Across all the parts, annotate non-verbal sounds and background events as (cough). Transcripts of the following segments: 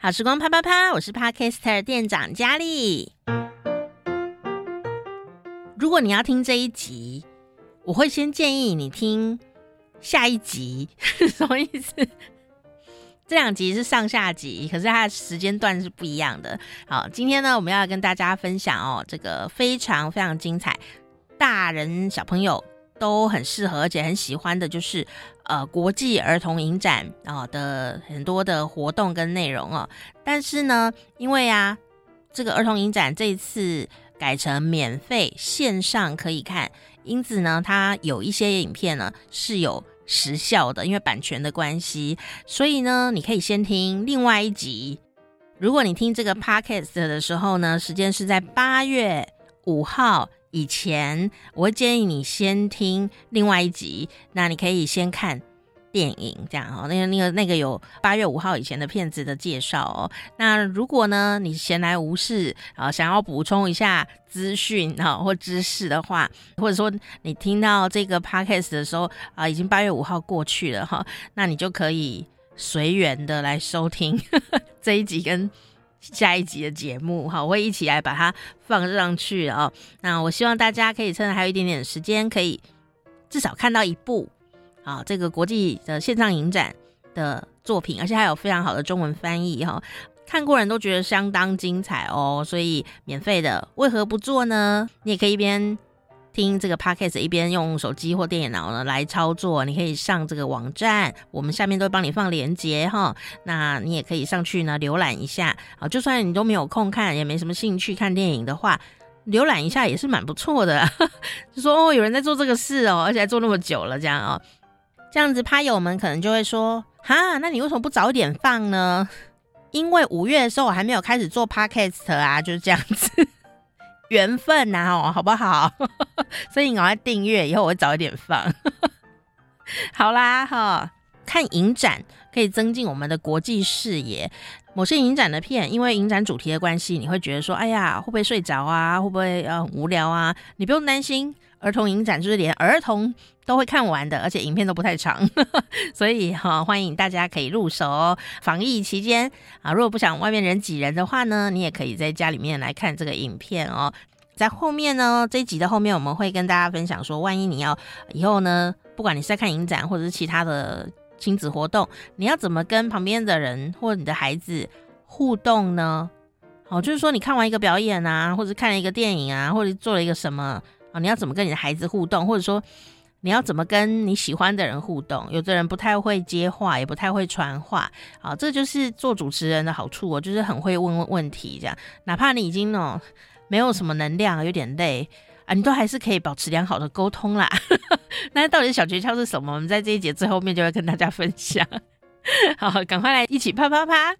好时光啪啪啪，我是 Podcaster 店长佳丽。如果你要听这一集，我会先建议你听下一集，(laughs) 什么意思？这两集是上下集，可是它的时间段是不一样的。好，今天呢，我们要跟大家分享哦，这个非常非常精彩，大人小朋友都很适合，而且很喜欢的，就是。呃，国际儿童影展啊、的很多的活动跟内容哦，但是呢，因为啊，这个儿童影展这一次改成免费线上可以看，因此呢，它有一些影片呢是有时效的，因为版权的关系，所以呢，你可以先听另外一集。如果你听这个 podcast 的时候呢，时间是在八月五号。以前我会建议你先听另外一集，那你可以先看电影，这样哦。那个、那个、那个有八月五号以前的片子的介绍哦。那如果呢，你闲来无事啊，想要补充一下资讯啊或知识的话，或者说你听到这个 podcast 的时候啊，已经八月五号过去了哈，那你就可以随缘的来收听呵 (laughs) 呵这一集跟。下一集的节目哈，我会一起来把它放上去哦。那我希望大家可以趁还有一点点时间，可以至少看到一部啊，这个国际的线上影展的作品，而且还有非常好的中文翻译哈，看过人都觉得相当精彩哦。所以免费的，为何不做呢？你也可以一边。听这个 podcast 一边用手机或电脑呢来操作，你可以上这个网站，我们下面都会帮你放链接哈。那你也可以上去呢浏览一下啊，就算你都没有空看，也没什么兴趣看电影的话，浏览一下也是蛮不错的。(laughs) 就说哦，有人在做这个事哦，而且还做那么久了，这样哦，这样子趴友们可能就会说哈，那你为什么不早点放呢？因为五月的时候我还没有开始做 podcast 啊，就是这样子。缘分呐，哦，好不好？所以你赶快订阅，以后我会早一点放。(laughs) 好啦，哈，看影展可以增进我们的国际视野。某些影展的片，因为影展主题的关系，你会觉得说，哎呀，会不会睡着啊？会不会呃无聊啊？你不用担心。儿童影展就是连儿童都会看完的，而且影片都不太长，(laughs) 所以哈、哦，欢迎大家可以入手哦。防疫期间啊，如果不想外面人挤人的话呢，你也可以在家里面来看这个影片哦。在后面呢，这一集的后面我们会跟大家分享说，万一你要以后呢，不管你是在看影展或者是其他的亲子活动，你要怎么跟旁边的人或者你的孩子互动呢？好，就是说你看完一个表演啊，或者看了一个电影啊，或者做了一个什么。你要怎么跟你的孩子互动，或者说你要怎么跟你喜欢的人互动？有的人不太会接话，也不太会传话，啊，这就是做主持人的好处哦，就是很会问问问题，这样，哪怕你已经哦没有什么能量，有点累啊，你都还是可以保持良好的沟通啦。(laughs) 那到底小诀窍是什么？我们在这一节最后面就会跟大家分享。(laughs) 好，赶快来一起啪啪啪！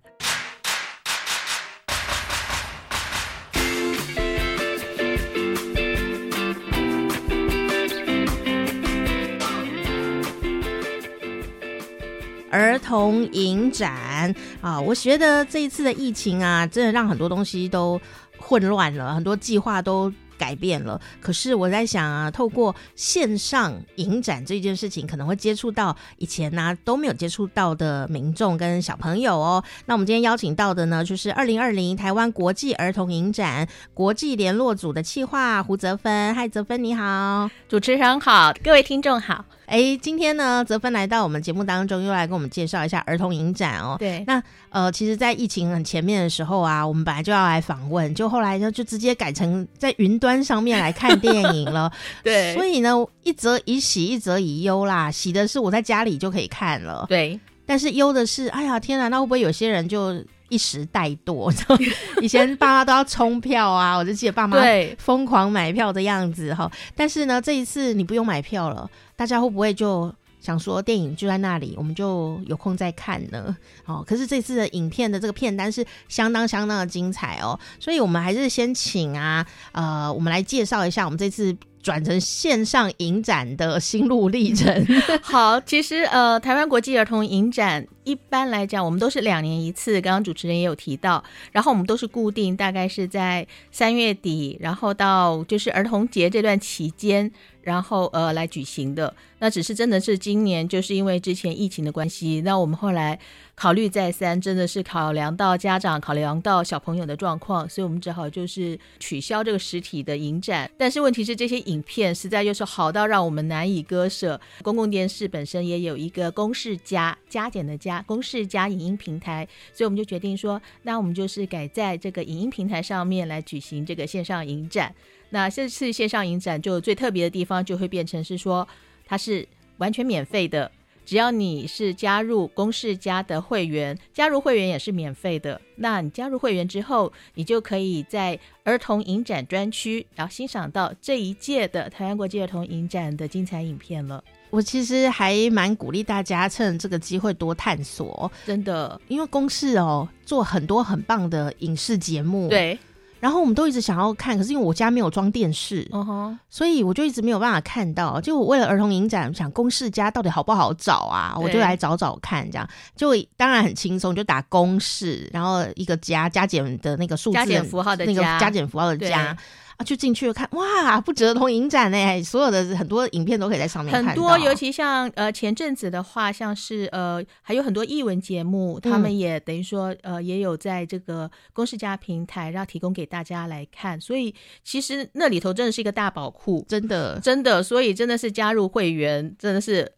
儿童影展啊，我觉得这一次的疫情啊，真的让很多东西都混乱了，很多计划都改变了。可是我在想啊，透过线上影展这件事情，可能会接触到以前呢、啊、都没有接触到的民众跟小朋友哦。那我们今天邀请到的呢，就是二零二零台湾国际儿童影展国际联络组的企划胡泽芬。嗨，泽芬你好，主持人好，各位听众好。哎，今天呢，泽芬来到我们节目当中，又来跟我们介绍一下儿童影展哦。对，那呃，其实，在疫情很前面的时候啊，我们本来就要来访问，就后来呢，就直接改成在云端上面来看电影了。(laughs) 对，所以呢，一则以喜，一则以忧啦。喜的是我在家里就可以看了，对。但是忧的是，哎呀，天哪，那会不会有些人就一时怠惰？(laughs) 以前爸妈都要冲票啊，我就记得爸妈对疯狂买票的样子哈。但是呢，这一次你不用买票了。大家会不会就想说，电影就在那里，我们就有空再看呢？(laughs) 哦，可是这次的影片的这个片单是相当相当的精彩哦，所以我们还是先请啊，呃，我们来介绍一下我们这次。转成线上影展的心路历程。(laughs) 好，其实呃，台湾国际儿童影展一般来讲，我们都是两年一次。刚刚主持人也有提到，然后我们都是固定，大概是在三月底，然后到就是儿童节这段期间，然后呃来举行的。那只是真的是今年就是因为之前疫情的关系，那我们后来考虑再三，真的是考量到家长、考量到小朋友的状况，所以我们只好就是取消这个实体的影展。但是问题是这些影片实在就是好到让我们难以割舍。公共电视本身也有一个公式加加减的加公式加影音平台，所以我们就决定说，那我们就是改在这个影音平台上面来举行这个线上影展。那这次线上影展就最特别的地方，就会变成是说，它是完全免费的，只要你是加入公视家的会员，加入会员也是免费的。那你加入会员之后，你就可以在儿童影展专区，然后欣赏到这一届的台湾国际儿童影展的精彩影片了。我其实还蛮鼓励大家趁这个机会多探索，真的，因为公视哦做很多很棒的影视节目，对。然后我们都一直想要看，可是因为我家没有装电视，uh -huh. 所以我就一直没有办法看到。就我为了儿童影展，想公式家到底好不好找啊？我就来找找看，这样就当然很轻松，就打公式，然后一个加加减的那个数字，加减符号的，那个加减符号的加。啊，就进去了看，哇，不止儿童影展呢，所有的很多影片都可以在上面看。很多，尤其像呃前阵子的话，像是呃还有很多译文节目，他们也等于说呃也有在这个公视家平台，然后提供给大家来看。所以其实那里头真的是一个大宝库，真的真的，所以真的是加入会员真的是。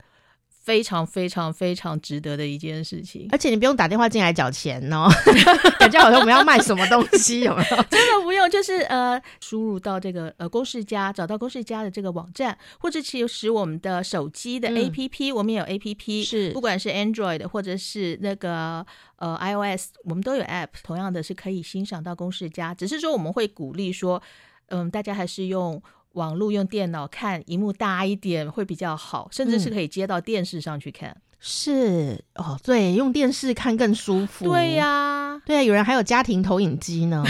非常非常非常值得的一件事情，而且你不用打电话进来缴钱哦，(laughs) 感觉好像我们要卖什么东西，有没有？(laughs) 真的不用，就是呃，输入到这个呃公式家，找到公式家的这个网站，或者其实我们的手机的 APP，、嗯、我们也有 APP，是不管是 Android 或者是那个呃 iOS，我们都有 App，同样的是可以欣赏到公式家，只是说我们会鼓励说，嗯、呃，大家还是用。网络用电脑看，荧幕大一点会比较好，甚至是可以接到电视上去看。嗯、是哦，对，用电视看更舒服。对呀、啊，对啊，有人还有家庭投影机呢。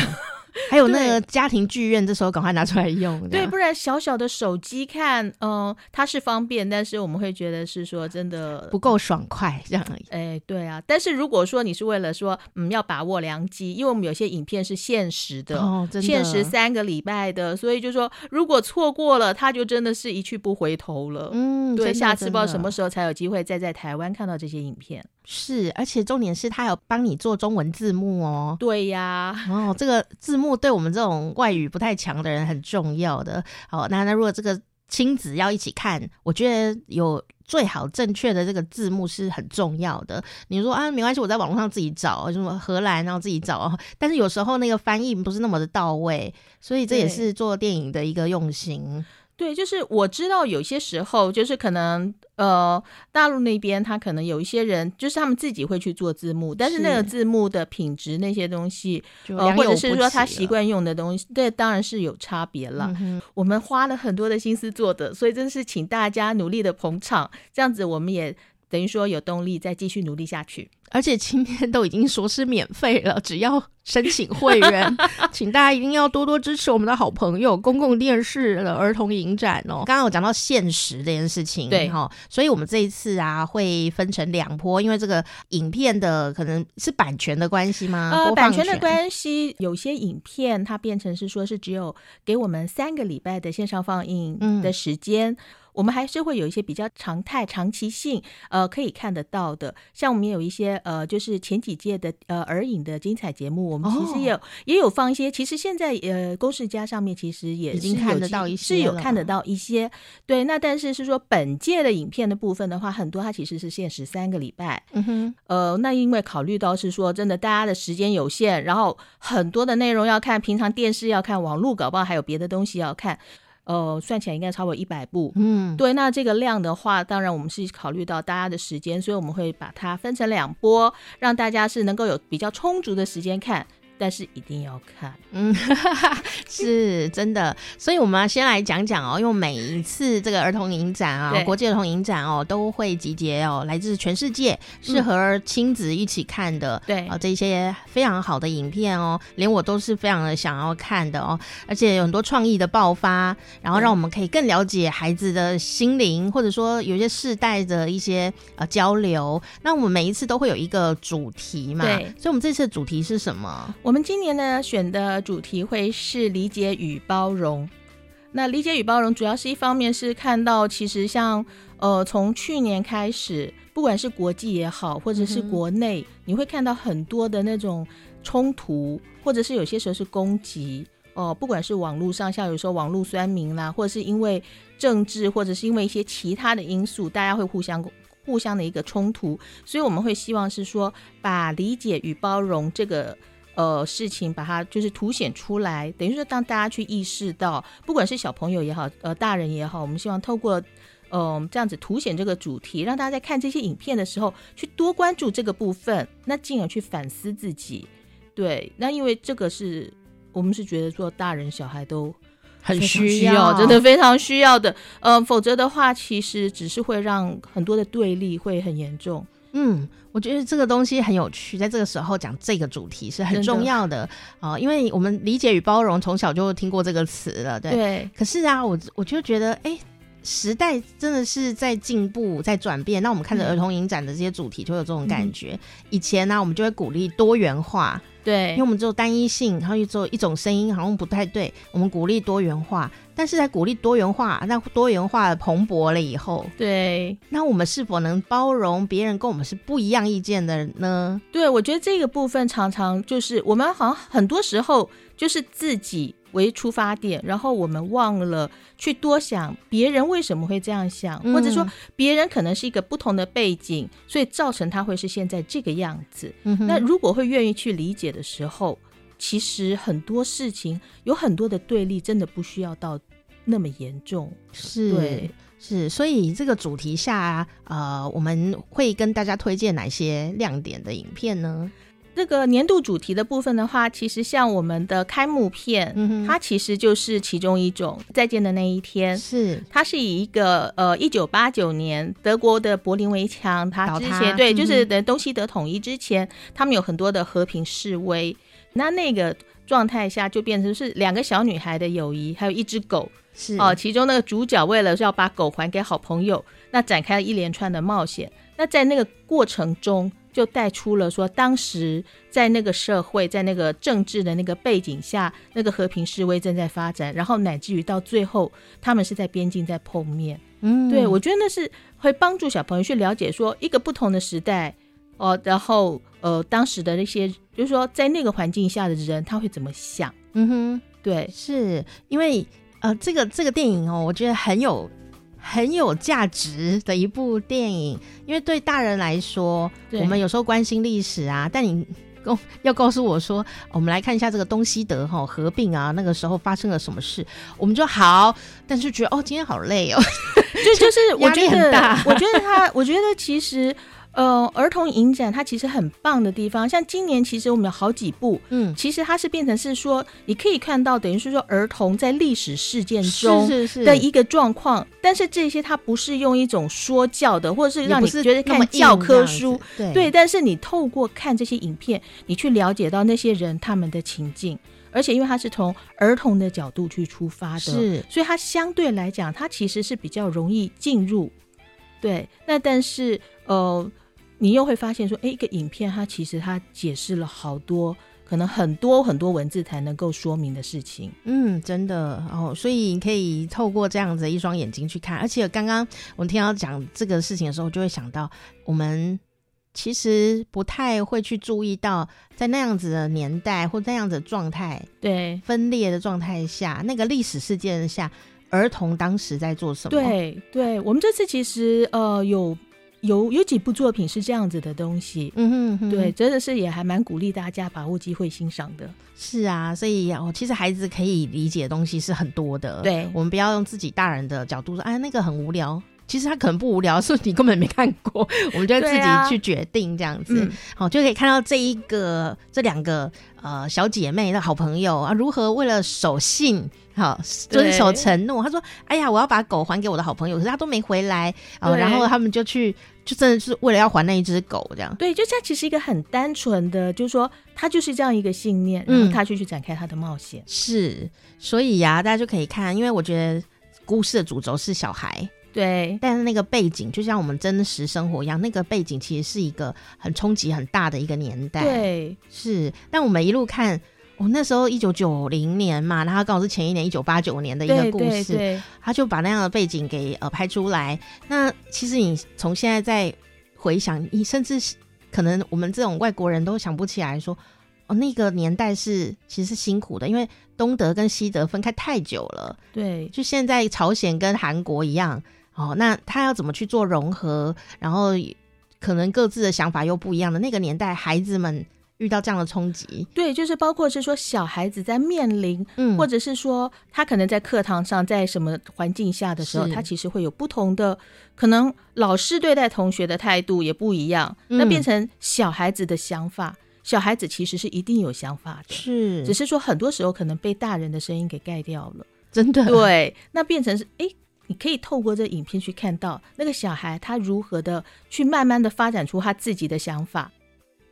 (laughs) 还有那个家庭剧院，这时候赶快拿出来用。对，不然小小的手机看，嗯、呃，它是方便，但是我们会觉得是说真的不够爽快这样而已。哎，对啊。但是如果说你是为了说，嗯，要把握良机，因为我们有些影片是限时的，哦、真的限时三个礼拜的，所以就说如果错过了，它就真的是一去不回头了。嗯，对，下次不知道什么时候才有机会再在台湾看到这些影片。是，而且重点是他有帮你做中文字幕哦。对呀，哦，这个字幕对我们这种外语不太强的人很重要的。好，那那如果这个亲子要一起看，我觉得有最好正确的这个字幕是很重要的。你说啊，没关系，我在网络上自己找，什么荷兰然后自己找，但是有时候那个翻译不是那么的到位，所以这也是做电影的一个用心。对，就是我知道有些时候，就是可能呃，大陆那边他可能有一些人，就是他们自己会去做字幕，但是那个字幕的品质那些东西，呃，或者是说他习惯用的东西，这，当然是有差别了。嗯。我们花了很多的心思做的，所以真是请大家努力的捧场，这样子我们也等于说有动力再继续努力下去。而且今天都已经说是免费了，只要申请会员，(laughs) 请大家一定要多多支持我们的好朋友公共电视的儿童影展哦。刚刚有讲到限时这件事情，对哈，所以我们这一次啊会分成两波，因为这个影片的可能是版权的关系吗？呃，版权的关系，有些影片它变成是说是只有给我们三个礼拜的线上放映的时间。嗯我们还是会有一些比较常态、长期性，呃，可以看得到的。像我们也有一些，呃，就是前几届的呃儿影的精彩节目，我们其实也有、哦、也有放一些。其实现在呃公式家上面其实也已经看得到一些，是有看得到一些。对，那但是是说本届的影片的部分的话，很多它其实是限时三个礼拜。嗯哼，呃，那因为考虑到是说真的大家的时间有限，然后很多的内容要看，平常电视要看，网络搞不好还有别的东西要看。呃，算起来应该超过一百部。嗯，对，那这个量的话，当然我们是考虑到大家的时间，所以我们会把它分成两波，让大家是能够有比较充足的时间看。但是一定要看，嗯，(laughs) 是真的。所以我们要先来讲讲哦，因为每一次这个儿童影展啊，国际儿童影展哦，都会集结哦来自全世界适合亲子一起看的，对、嗯、啊这些非常好的影片哦，连我都是非常的想要看的哦，而且有很多创意的爆发，然后让我们可以更了解孩子的心灵，或者说有些世代的一些呃交流。那我们每一次都会有一个主题嘛，对，所以我们这次的主题是什么？我们今年呢选的主题会是理解与包容。那理解与包容主要是一方面是看到，其实像呃从去年开始，不管是国际也好，或者是国内，你会看到很多的那种冲突，或者是有些时候是攻击哦、不管是网络上，像有时候网络酸民啦，或者是因为政治，或者是因为一些其他的因素，大家会互相互相的一个冲突，所以我们会希望是说，把理解与包容这个。呃，事情把它就是凸显出来，等于说当大家去意识到，不管是小朋友也好，呃，大人也好，我们希望透过嗯、这样子凸显这个主题，让大家在看这些影片的时候，去多关注这个部分，那进而去反思自己。对，那因为这个是我们是觉得说大人小孩都很需要，真的非常需要的。呃，否则的话，其实只是会让很多的对立会很严重。嗯，我觉得这个东西很有趣，在这个时候讲这个主题是很重要的啊、呃，因为我们理解与包容从小就听过这个词了，对。对可是啊，我我就觉得，哎，时代真的是在进步，在转变。那我们看着儿童影展的这些主题，就有这种感觉。嗯、以前呢、啊，我们就会鼓励多元化。对，因为我们只有单一性，然后又只有一种声音，好像不太对。我们鼓励多元化，但是在鼓励多元化，那多元化蓬勃了以后，对，那我们是否能包容别人跟我们是不一样意见的呢？对，我觉得这个部分常常就是我们好像很多时候就是自己。为出发点，然后我们忘了去多想别人为什么会这样想，嗯、或者说别人可能是一个不同的背景，所以造成他会是现在这个样子。嗯、那如果会愿意去理解的时候，其实很多事情有很多的对立，真的不需要到那么严重。是，对，是。所以这个主题下，呃，我们会跟大家推荐哪些亮点的影片呢？这个年度主题的部分的话，其实像我们的开幕片，嗯、它其实就是其中一种。再见的那一天，是它是以一个呃一九八九年德国的柏林围墙，它之前对，就是等东西德统一之前，嗯、他们有很多的和平示威。那那个状态下，就变成是两个小女孩的友谊，还有一只狗，是哦、呃。其中那个主角为了要把狗还给好朋友，那展开了一连串的冒险。那在那个过程中，就带出了说，当时在那个社会，在那个政治的那个背景下，那个和平示威正在发展，然后乃至于到最后，他们是在边境在碰面。嗯，对，我觉得那是会帮助小朋友去了解说，一个不同的时代哦，然后呃，当时的那些，就是说在那个环境下的人，他会怎么想？嗯哼，对，是因为呃，这个这个电影哦，我觉得很有。很有价值的一部电影，因为对大人来说，我们有时候关心历史啊，但你告要告诉我说，我们来看一下这个东西德哈合并啊，那个时候发生了什么事，我们就好，但是觉得哦，今天好累哦，就就是我觉得，我觉得他，我觉得其实。呃，儿童影展它其实很棒的地方，像今年其实我们有好几部，嗯，其实它是变成是说，你可以看到，等于是说儿童在历史事件中的一个状况，是是是，但是这些它不是用一种说教的，或者是让你觉得看教科书，对，对，但是你透过看这些影片，你去了解到那些人他们的情境，而且因为它是从儿童的角度去出发的，是，所以它相对来讲，它其实是比较容易进入，对，那但是呃。你又会发现说，哎，一个影片它其实它解释了好多，可能很多很多文字才能够说明的事情。嗯，真的哦，所以你可以透过这样子一双眼睛去看。而且刚刚我们听到讲这个事情的时候，就会想到，我们其实不太会去注意到，在那样子的年代或那样子的状态，对分裂的状态下，那个历史事件下，儿童当时在做什么？对，对我们这次其实呃有。有有几部作品是这样子的东西，嗯哼，哼，对，真的是也还蛮鼓励大家把握机会欣赏的。是啊，所以哦，其实孩子可以理解的东西是很多的。对，我们不要用自己大人的角度说，哎，那个很无聊。其实他可能不无聊，是你根本没看过。我们就自己去决定这样子，好、啊嗯、就可以看到这一个这两个呃小姐妹的好朋友啊，如何为了守信。好，遵守承诺。他说：“哎呀，我要把狗还给我的好朋友，可是他都没回来啊。对”然后他们就去，就真的是为了要还那一只狗，这样。对，就他其实一个很单纯的，就是说他就是这样一个信念，然后他就去展开他的冒险。嗯、是，所以呀、啊，大家就可以看，因为我觉得故事的主轴是小孩，对，但是那个背景就像我们真实生活一样，那个背景其实是一个很冲击很大的一个年代。对，是。但我们一路看。我、哦、那时候一九九零年嘛，然后刚好是前一年一九八九年的一个故事，对对对，他就把那样的背景给呃拍出来。那其实你从现在再回想，你甚至可能我们这种外国人都想不起来说，哦，那个年代是其实是辛苦的，因为东德跟西德分开太久了。对，就现在朝鲜跟韩国一样，哦，那他要怎么去做融合？然后可能各自的想法又不一样的那个年代，孩子们。遇到这样的冲击，对，就是包括是说小孩子在面临，嗯，或者是说他可能在课堂上，在什么环境下的时候，他其实会有不同的，可能老师对待同学的态度也不一样，嗯，那变成小孩子的想法，小孩子其实是一定有想法的，是，只是说很多时候可能被大人的声音给盖掉了，真的，对，那变成是，哎，你可以透过这影片去看到那个小孩他如何的去慢慢的发展出他自己的想法。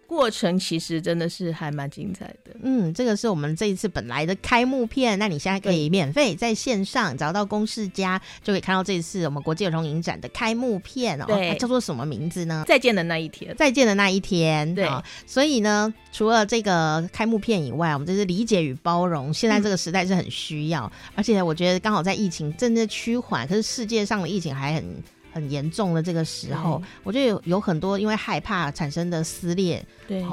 过程其实真的是还蛮精彩的。嗯，这个是我们这一次本来的开幕片，那你现在可以免费在线上找到公式家+，就可以看到这一次我们国际儿童影展的开幕片哦。对，它叫做什么名字呢？再见的那一天。再见的那一天。对。哦，所以呢，除了这个开幕片以外，我们这是理解与包容。现在这个时代是很需要，嗯、而且我觉得刚好在疫情正在趋缓，可是世界上的疫情还很。很严重的这个时候，我觉得有有很多因为害怕产生的撕裂，对，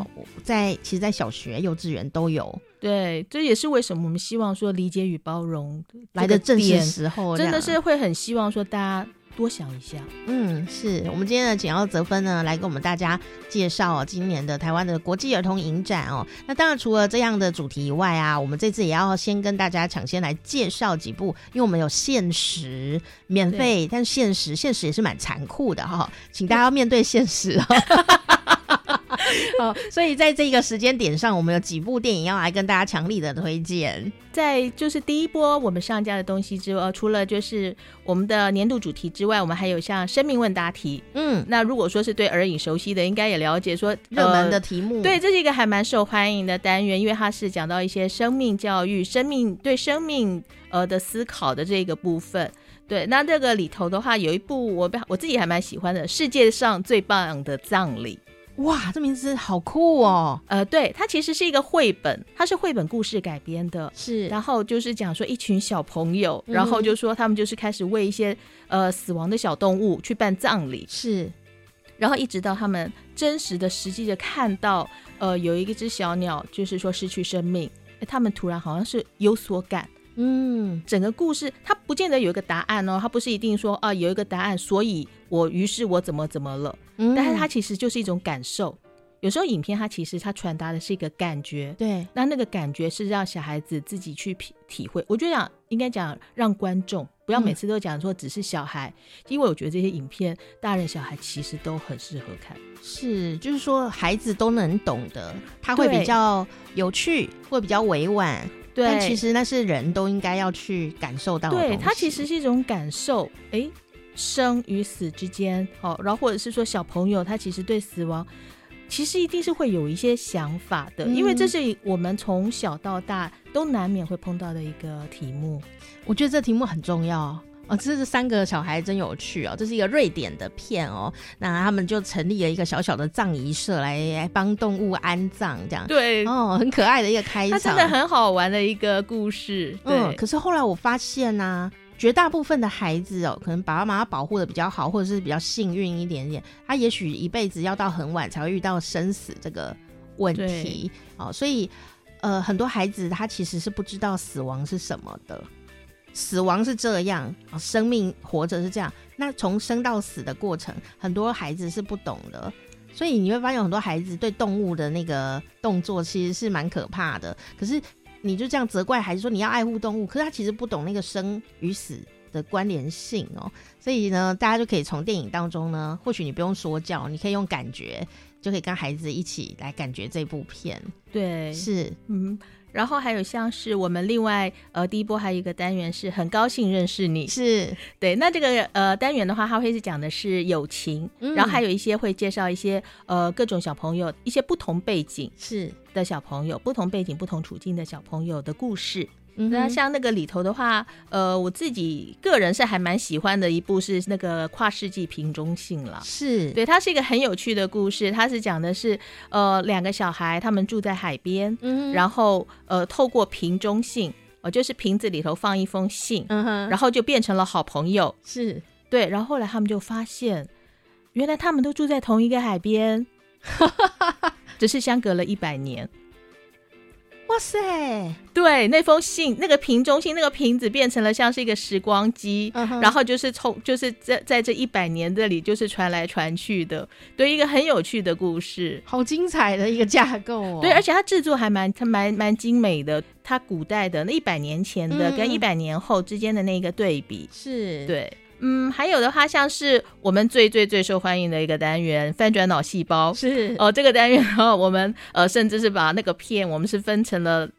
在其实，在小学、幼稚园都有。对，这也是为什么我们希望说理解与包容来的正是时候，真的是会很希望说大家。多想一下，嗯，是我们今天的简要泽芬呢来跟我们大家介绍哦，今年的台湾的国际儿童影展哦。那当然除了这样的主题以外啊，我们这次也要先跟大家抢先来介绍几部，因为我们有限时免费，但限时限时也是蛮残酷的哈、哦，请大家要面对现实哦。(laughs) (laughs) (laughs) (laughs) 哦，所以在这个时间点上，我们有几部电影要来跟大家强力的推荐。在就是第一波我们上架的东西之外，除了就是我们的年度主题之外，我们还有像生命问答题。嗯，那如果说是对儿影熟悉的，应该也了解说热门的题目。对，这是一个还蛮受欢迎的单元，因为它是讲到一些生命教育、生命对生命呃的思考的这个部分。对，那这个里头的话，有一部我我自己还蛮喜欢的，《世界上最棒的葬礼》。哇，这名字好酷哦！呃，对，它其实是一个绘本，它是绘本故事改编的，是。然后就是讲说一群小朋友，嗯、然后就说他们就是开始为一些呃死亡的小动物去办葬礼，是。然后一直到他们真实的、实际的看到，呃，有一个只小鸟，就是说失去生命，哎，他们突然好像是有所感。嗯，整个故事它不见得有一个答案哦，它不是一定说啊有一个答案，所以我于是我怎么怎么了，嗯，但是它其实就是一种感受。有时候影片它其实它传达的是一个感觉，对，那那个感觉是让小孩子自己去体体会。我觉得讲应该讲让观众不要每次都讲说只是小孩，嗯，因为我觉得这些影片大人小孩其实都很适合看，是就是说孩子都能懂得，他会比较有趣，会比较委婉。对，但其实那是人都应该要去感受到的。对，它其实是一种感受，哎，生与死之间，好，然后或者是说小朋友他其实对死亡，其实一定是会有一些想法的，嗯，因为这是我们从小到大都难免会碰到的一个题目。我觉得这题目很重要。哦，这是三个小孩真有趣哦！这是一个瑞典的片哦，那他们就成立了一个小小的葬仪社来，来帮动物安葬，这样对哦，很可爱的一个开场，它真的很好玩的一个故事。对，嗯，可是后来我发现呢，啊，绝大部分的孩子哦，可能爸爸妈妈保护的比较好，或者是比较幸运一点点，他也许一辈子要到很晚才会遇到生死这个问题哦，所以呃，很多孩子他其实是不知道死亡是什么的。死亡是这样，生命活着是这样。那从生到死的过程，很多孩子是不懂的，所以你会发现很多孩子对动物的那个动作其实是蛮可怕的。可是你就这样责怪孩子说你要爱护动物，可是他其实不懂那个生与死的关联性哦。所以呢，大家就可以从电影当中呢，或许你不用说教，你可以用感觉，就可以跟孩子一起来感觉这部片。对，是，嗯。然后还有像是我们另外呃第一波还有一个单元是很高兴认识你，是对。那这个呃单元的话，它会是讲的是友情，嗯，然后还有一些会介绍一些呃各种小朋友一些不同背景是的小朋友，不同背景不同处境的小朋友的故事。嗯、那像那个里头的话，呃，我自己个人是还蛮喜欢的一部是那个跨世纪瓶中信了，是。对，它是一个很有趣的故事，它是讲的是，呃，两个小孩他们住在海边，嗯，然后呃，透过瓶中信，呃，就是瓶子里头放一封信，嗯哼，然后就变成了好朋友。是。对，然后后来他们就发现，原来他们都住在同一个海边，(laughs) 只是相隔了一百年。哇塞！对，那封信，那个瓶中信，那个瓶子变成了像是一个时光机，然后就是从就是在在这一百年这里，就是传来传去的，对，一个很有趣的故事，好精彩的一个架构哦。对，而且它制作还蛮它蛮蛮精美的，它古代的那一百年前的跟一百年后之间的那个对比，是、嗯、对。嗯，还有的话，像是我们最最最受欢迎的一个单元——翻转脑细胞，是哦、呃，这个单元哈，我们呃，甚至是把那个片，我们是分成了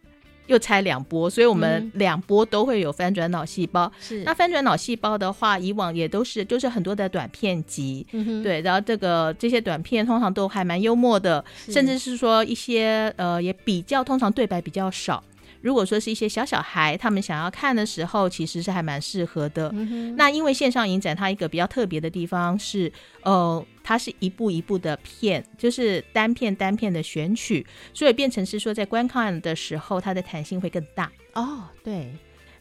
又拆两波，所以我们两波都会有翻转脑细胞。是、嗯、那翻转脑细胞的话，以往也都是就是很多的短片集，对，然后这个这些短片通常都还蛮幽默的，甚至是说一些呃也比较通常对白比较少。如果说是一些小小孩，他们想要看的时候，其实是还蛮适合的。嗯、那因为线上影展它一个比较特别的地方是，呃，它是一步一步的片，就是单片单片的选取，所以变成是说在观看的时候，它的弹性会更大。哦，对，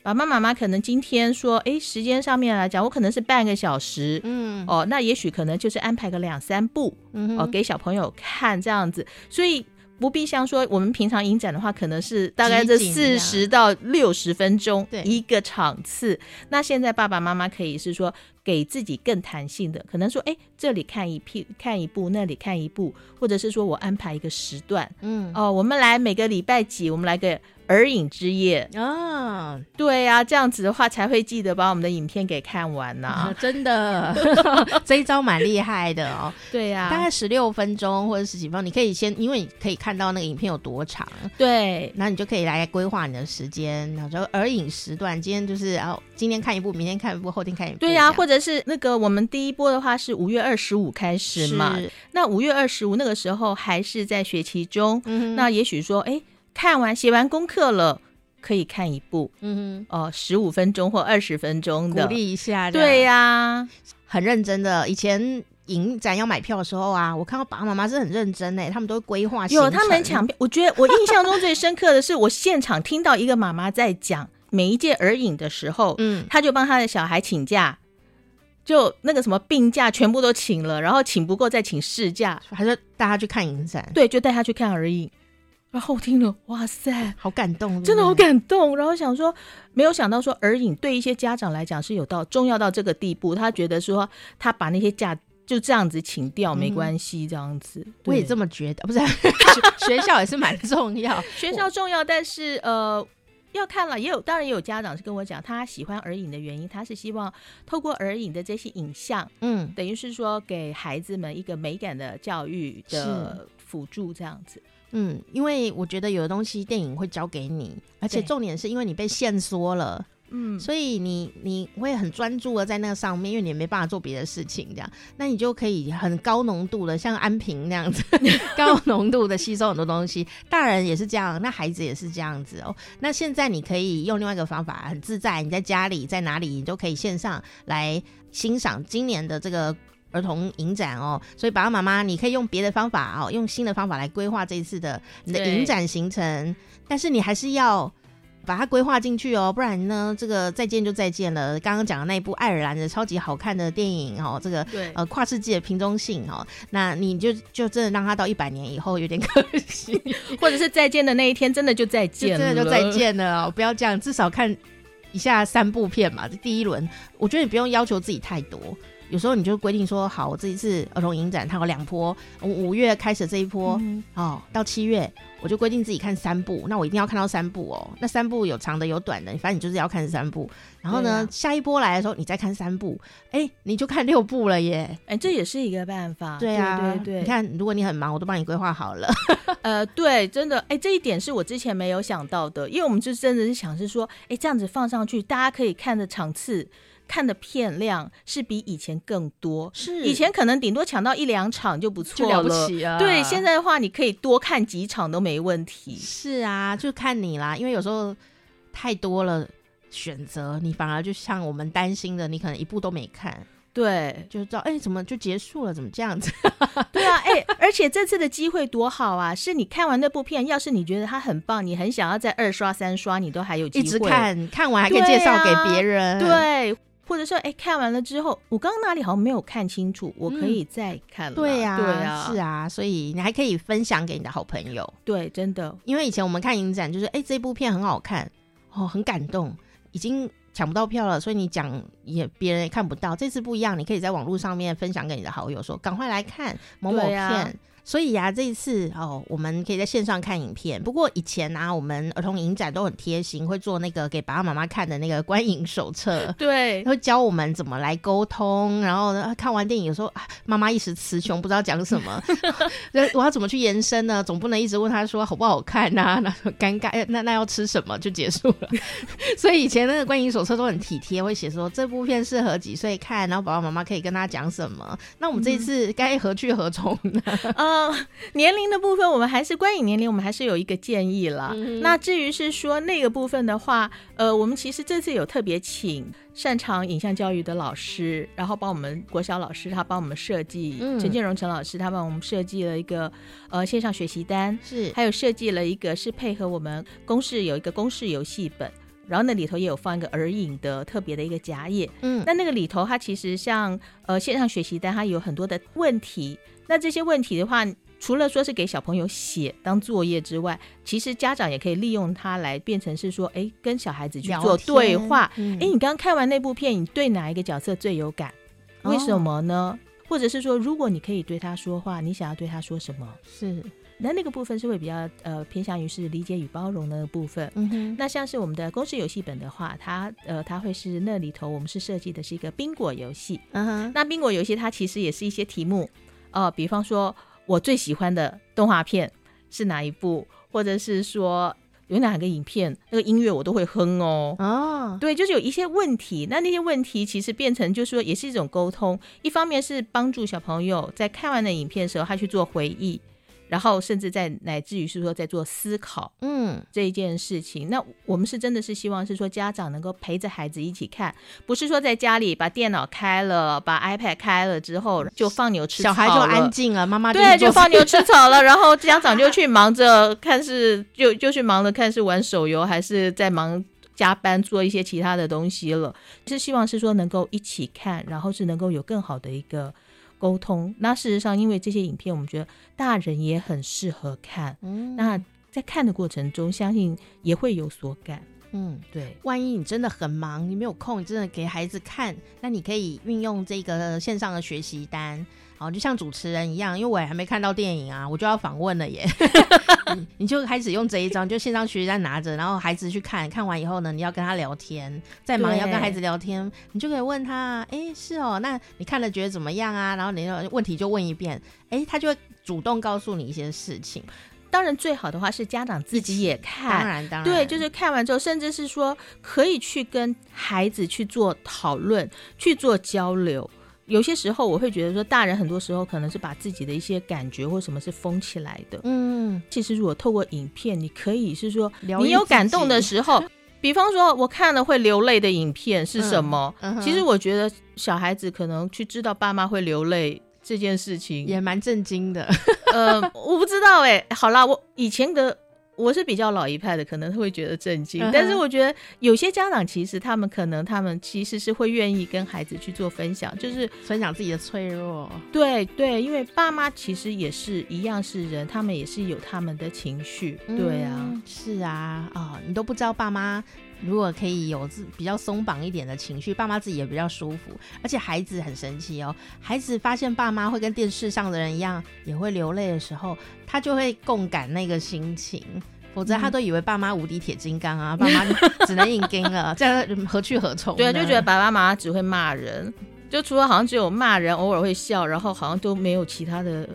爸爸妈妈可能今天说，哎，时间上面来讲，我可能是半个小时，嗯，哦，那也许可能就是安排个两三部，嗯，哦，给小朋友看这样子，所以。不必像说我们平常影展的话，可能是大概这四十到六十分钟一个场次。那现在爸爸妈妈可以是说给自己更弹性的，可能说，哎，这里看一片看一部，那里看一部，或者是说我安排一个时段，嗯，哦，我们来每个礼拜几，我们来个。儿影之夜啊，对呀、啊，这样子的话才会记得把我们的影片给看完呢、啊啊。真的，(laughs) 这一招蛮厉害的哦。对呀、啊，大概十六分钟或者十几分钟，你可以先，因为你可以看到那个影片有多长。对，那你就可以来规划你的时间，然后就儿影时段，今天就是哦，今天看一部，明天看一部，后天看一部。对呀、啊，或者是那个我们第一波的话是五月二十五开始嘛，那五月二十五那个时候还是在学期中，那也许说，哎。看完写完功课了，可以看一部，嗯哼，哦，十五分钟或二十分钟的，鼓励一下，对呀、啊，很认真的。以前影展要买票的时候啊，我看到爸爸妈妈是很认真哎，他们都会规划。有他们抢票，我觉得我印象中最深刻的是，我现场听到一个妈妈在讲每一届儿影的时候，嗯，他就帮他的小孩请假，就那个什么病假全部都请了，然后请不够再请事假，还是带他去看影展，对，就带他去看儿影。然后我听了，哇塞，好感动，真的好感动。然后想说，没有想到说耳影对一些家长来讲是有到重要到这个地步，他觉得说他把那些假就这样子请掉没关系，这样子。我也这么觉得，不是 (laughs) 学校也是蛮重要，(laughs) 学校重要，但是呃，要看了也有，当然也有家长是跟我讲，他喜欢耳影的原因，他是希望透过耳影的这些影像，嗯，等于是说给孩子们一个美感的教育的辅助，这样子。嗯，因为我觉得有的东西电影会教给你，而且重点是因为你被限缩了，嗯，所以你你会很专注的在那个上面，因为你没办法做别的事情，这样，那你就可以很高浓度的，像安平那样子，(laughs) 高浓度的吸收很多东西。大人也是这样，那孩子也是这样子哦。那现在你可以用另外一个方法，很自在，你在家里在哪里，你都可以线上来欣赏今年的这个。儿童影展哦，所以爸爸妈妈，你可以用别的方法哦，用新的方法来规划这一次的你的影展行程。但是你还是要把它规划进去哦，不然呢，这个再见就再见了。刚刚讲的那一部爱尔兰的超级好看的电影哦，这个对呃跨世纪的瓶中信哦，那你就就真的让他到一百年以后有点可 (laughs) 惜，或者是再见的那一天真的就再见了，真的就再见了哦，不要这样，至少看一下三部片嘛。这第一轮，我觉得你不用要求自己太多。有时候你就规定说，好，我这一次儿童影展它有两波，五月开始这一波，嗯、哦，到七月我就规定自己看三部，那我一定要看到三部哦。那三部有长的有短的，反正你就是要看三部。然后呢，啊、下一波来的时候你再看三部，哎，你就看六部了耶。哎，这也是一个办法。对啊，对对对。你看，如果你很忙，我都帮你规划好了。(laughs) 呃，对，真的，哎，这一点是我之前没有想到的，因为我们就真的是想是说，哎，这样子放上去，大家可以看的场次。看的片量是比以前更多，是以前可能顶多抢到一两场就不错了，了不起啊。对，现在的话你可以多看几场都没问题。是啊，就看你啦，因为有时候太多了选择，你反而就像我们担心的，你可能一部都没看。对，就知道哎，怎么就结束了？怎么这样子？(laughs) 对啊，哎，而且这次的机会多好啊！是你看完那部片，要是你觉得它很棒，你很想要再二刷三刷，你都还有机会。一直看，看完还可以介绍给别人。对啊，对，或者说哎，看完了之后，我刚刚哪里好像没有看清楚，我可以再看了。嗯。对呀，对啊，是啊，所以你还可以分享给你的好朋友。对，真的，因为以前我们看影展，就是哎，这部片很好看哦，很感动，已经。抢不到票了，所以你讲也别人也看不到。这次不一样，你可以在网络上面分享给你的好友，说赶快来看某某片。所以呀、啊，这一次哦，我们可以在线上看影片。不过以前呢、啊，我们儿童影展都很贴心，会做那个给爸爸妈妈看的那个观影手册，对，会教我们怎么来沟通。然后呢，看完电影有时候妈妈一时词穷，不知道讲什么，(laughs) 我要怎么去延伸呢？总不能一直问他说好不好看呐、啊？(laughs) 那尴尬，那那要吃什么就结束了。(laughs) 所以以前那个观影手册都很体贴，会写说这部片适合几岁看，然后爸爸妈妈可以跟他讲什么。那我们这一次该何去何从呢？嗯呃，年龄的部分，我们还是观影年龄，我们还是有一个建议了。嗯、那至于是说那个部分的话，呃，我们其实这次有特别请擅长影像教育的老师，然后帮我们国小老师他帮我们设计，嗯、陈建荣陈老师他帮我们设计了一个呃线上学习单，是还有设计了一个是配合我们公式有一个公式游戏本。然后那里头也有放一个耳影的特别的一个夹页，嗯，那那个里头它其实像呃线上学习单，它有很多的问题。那这些问题的话，除了说是给小朋友写当作业之外，其实家长也可以利用它来变成是说，哎，跟小孩子去做对话。哎、嗯，你刚刚看完那部片，你对哪一个角色最有感？为什么呢？哦、或者是说，如果你可以对他说话，你想要对他说什么？是。那那个部分是会比较呃偏向于是理解与包容的部分。嗯哼。那像是我们的公式游戏本的话，它呃它会是那里头我们是设计的是一个宾果游戏。嗯哼。那宾果游戏它其实也是一些题目哦、呃，比方说我最喜欢的动画片是哪一部，或者是说有哪个影片那个音乐我都会哼哦。哦。对，就是有一些问题。那那些问题其实变成就是说也是一种沟通，一方面是帮助小朋友在看完的影片的时候，他去做回忆。然后甚至在乃至于是说在做思考，嗯，这一件事情，那我们是真的是希望是说家长能够陪着孩子一起看，不是说在家里把电脑开了，把 iPad 开了之后就放牛吃草，小孩就安静了，妈妈就对，就放牛吃草了，然后家长就去忙着看是 (laughs) 就就去忙着看是玩手游还是在忙加班做一些其他的东西了，是希望是说能够一起看，然后是能够有更好的一个。沟通。那事实上，因为这些影片，我们觉得大人也很适合看。嗯，那在看的过程中，相信也会有所感。嗯，对。万一你真的很忙，你没有空，你真的给孩子看，那你可以运用这个线上的学习单。好，就像主持人一样，因为我也还没看到电影啊，我就要访问了耶。(laughs) 你，你就开始用这一张，就线上学习单拿着，然后孩子去看看完以后呢，你要跟他聊天，再忙也要跟孩子聊天，你就可以问他，哎，是哦，那你看了觉得怎么样啊？然后你问题就问一遍，哎，他就会主动告诉你一些事情。当然，最好的话是家长自己也看，当然，当然，对，就是看完之后，甚至是说可以去跟孩子去做讨论，去做交流。有些时候我会觉得说，大人很多时候可能是把自己的一些感觉或什么是封起来的。嗯，其实如果透过影片，你可以是说，你有感动的时候，(laughs) 比方说我看了会流泪的影片是什么？嗯，其实我觉得小孩子可能去知道爸妈会流泪这件事情也蛮震惊的。(laughs) 呃，我不知道哎。好啦，我以前的。我是比较老一派的，可能会觉得震惊，uh. 但是我觉得有些家长其实他们可能他们其实是会愿意跟孩子去做分享，就是分享自己的脆弱。对对，因为爸妈其实也是一样是人，他们也是有他们的情绪。嗯、对啊，是啊，啊、哦，你都不知道爸妈如果可以有自比较松绑一点的情绪，爸妈自己也比较舒服，而且孩子很神奇哦，孩子发现爸妈会跟电视上的人一样也会流泪的时候，他就会共感那个心情。否则他都以为爸妈无敌铁金刚啊，嗯、(laughs) 爸妈只能硬撑了，(laughs) 这样何去何从？对啊，就觉得爸爸妈妈只会骂人，就除了好像只有骂人，偶尔会笑，然后好像都没有其他的。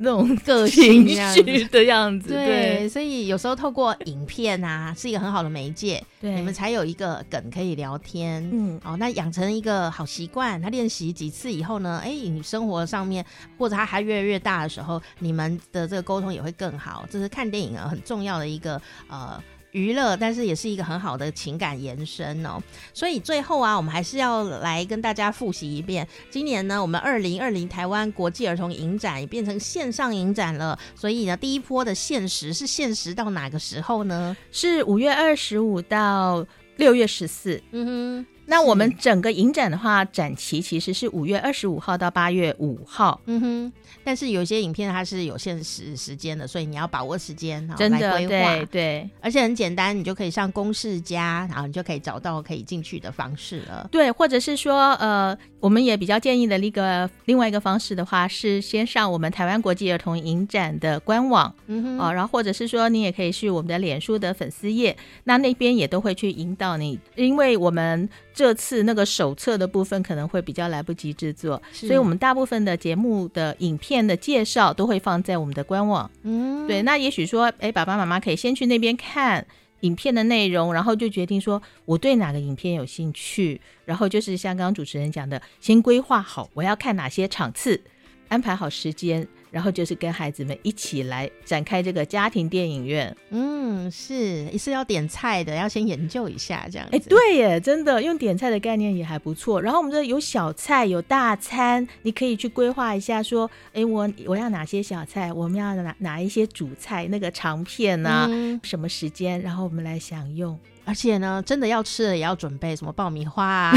那种个性绪的样子，(laughs) 对，对，所以有时候透过影片啊，(laughs) 是一个很好的媒介，对，你们才有一个梗可以聊天，嗯，哦，那养成一个好习惯，他练习几次以后呢，哎，你生活上面或者他还越来越大的时候，你们的这个沟通也会更好，这是看电影啊很重要的一个呃。娱乐，但是也是一个很好的情感延伸哦。所以最后啊，我们还是要来跟大家复习一遍。今年呢，我们二零二零台湾国际儿童影展也变成线上影展了。所以呢，第一波的限时是限时到哪个时候呢？是五月二十五到六月十四。嗯哼。那我们整个影展的话，展期其实是五月二十五号到八月五号。嗯哼。但是有些影片它是有限时时间的，所以你要把握时间，真的来规划。对对，而且很简单，你就可以上公视+，然后你就可以找到可以进去的方式了。对，或者是说，呃，我们也比较建议的那个另外一个方式的话，是先上我们台湾国际儿童影展的官网，嗯哼，啊，然后或者是说，你也可以去我们的脸书的粉丝页，那那边也都会去引导你，因为我们这次那个手册的部分可能会比较来不及制作，所以我们大部分的节目的影片。的介绍都会放在我们的官网，嗯，对，那也许说，哎，爸爸妈妈可以先去那边看影片的内容，然后就决定说我对哪个影片有兴趣，然后就是像刚刚主持人讲的，先规划好我要看哪些场次，安排好时间。然后就是跟孩子们一起来展开这个家庭电影院。嗯，是，是要点菜的，要先研究一下这样子。哎，对耶，真的用点菜的概念也还不错。然后我们这有小菜，有大餐，你可以去规划一下，说，哎，我我要哪些小菜，我们要哪哪一些主菜，那个长片啊，嗯、什么时间，然后我们来享用。而且呢，真的要吃了也要准备什么爆米花啊，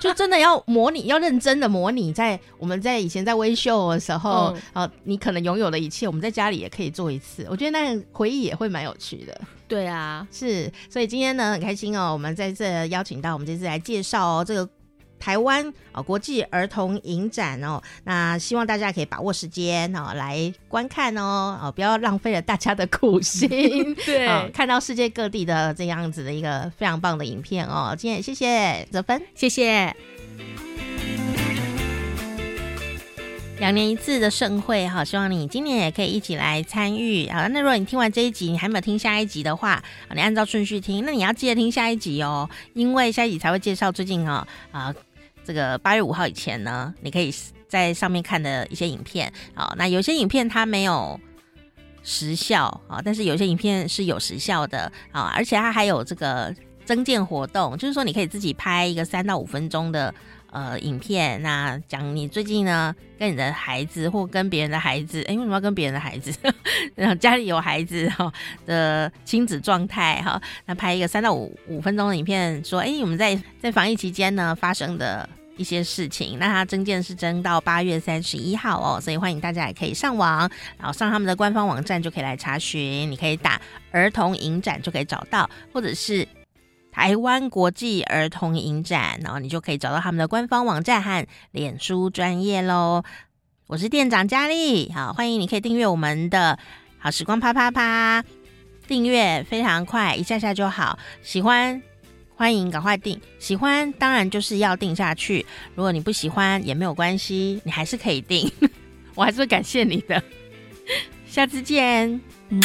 就真的要模拟，要认真的模拟，在我们在以前在微秀的时候，嗯、啊，你可能拥有的一切，我们在家里也可以做一次。我觉得那个回忆也会蛮有趣的。对啊，是，所以今天呢很开心哦，我们在这邀请到我们这次来介绍哦这个。台湾啊，国际儿童影展哦，那希望大家可以把握时间哦，来观看哦，哦，不要浪费了大家的苦心。(laughs) 对、哦，看到世界各地的这样子的一个非常棒的影片哦。今天也谢谢泽芬，谢谢。两年一次的盛会哈，希望你今年也可以一起来参与。好，那如果你听完这一集，你还没有听下一集的话，你按照顺序听，那你要记得听下一集哦，因为下一集才会介绍最近啊啊。这个八月五号以前呢，你可以在上面看的一些影片啊，那有些影片它没有时效啊，但是有些影片是有时效的啊，而且它还有这个增建活动，就是说你可以自己拍一个三到五分钟的呃影片，那讲你最近呢跟你的孩子或跟别人的孩子，哎，为什么要跟别人的孩子？然 (laughs) 后家里有孩子哈的亲子状态哈，那拍一个三到五五分钟的影片，说哎，我们在在防疫期间呢发生的。一些事情，那它征件是征到八月三十一号哦，所以欢迎大家也可以上网，然后上他们的官方网站就可以来查询。你可以打儿童影展就可以找到，或者是台湾国际儿童影展，然后你就可以找到他们的官方网站和脸书专业喽。我是店长佳丽，好，欢迎你可以订阅我们的好时光啪啪啪，订阅非常快，一下下就好，喜欢。欢迎赶快订，喜欢当然就是要订下去。如果你不喜欢也没有关系，你还是可以订，(laughs) 我还是会感谢你的。下次见，木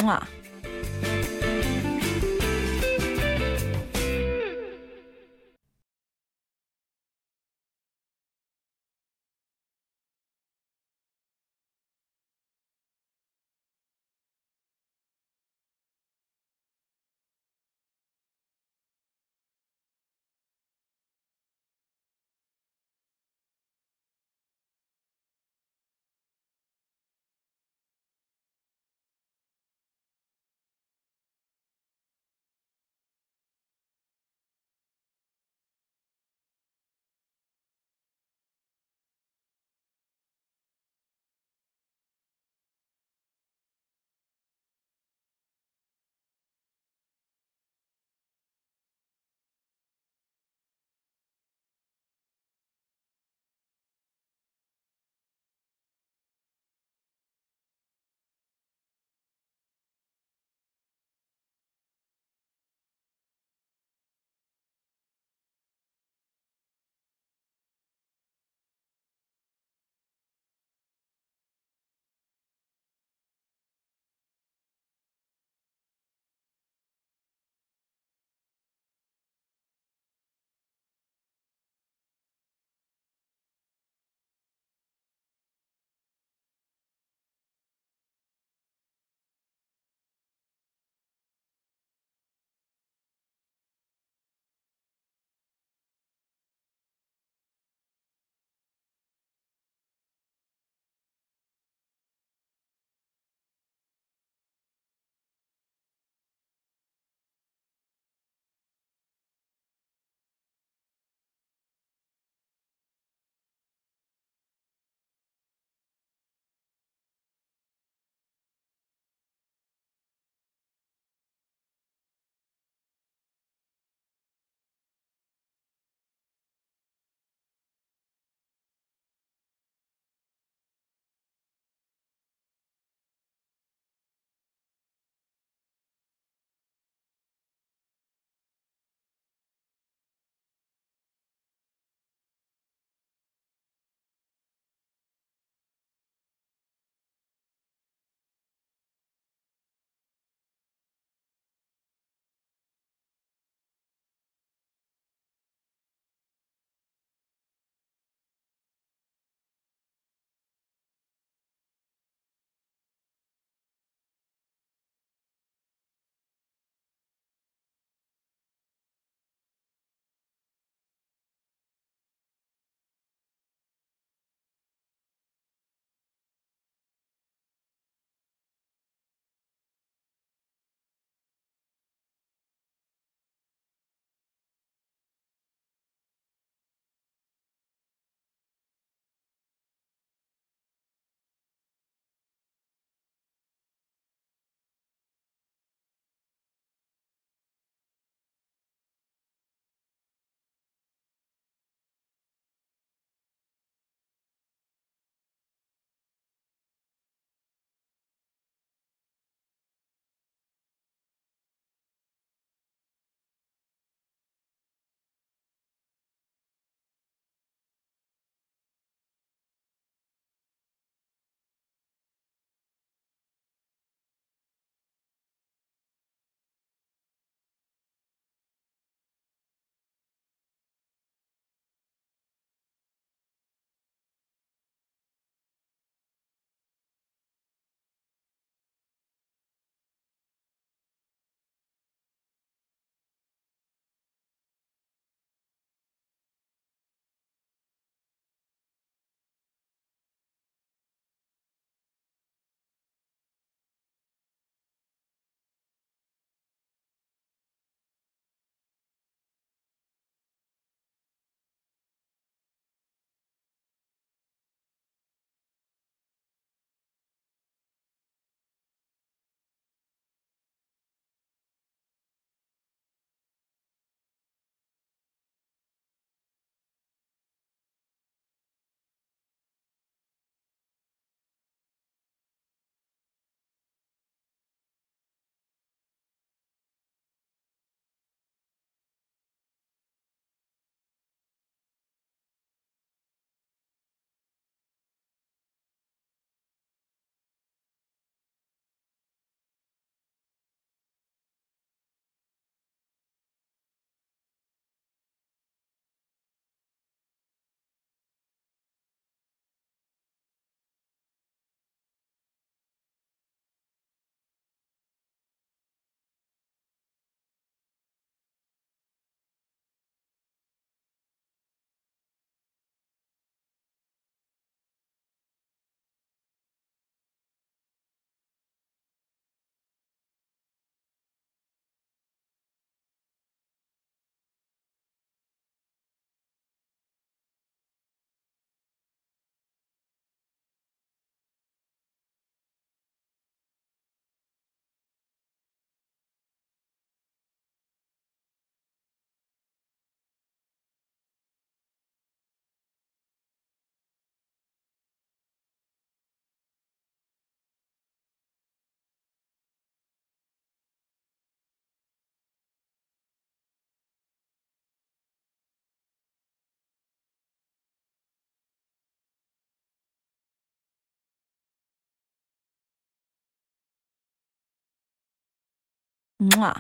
嗯啊。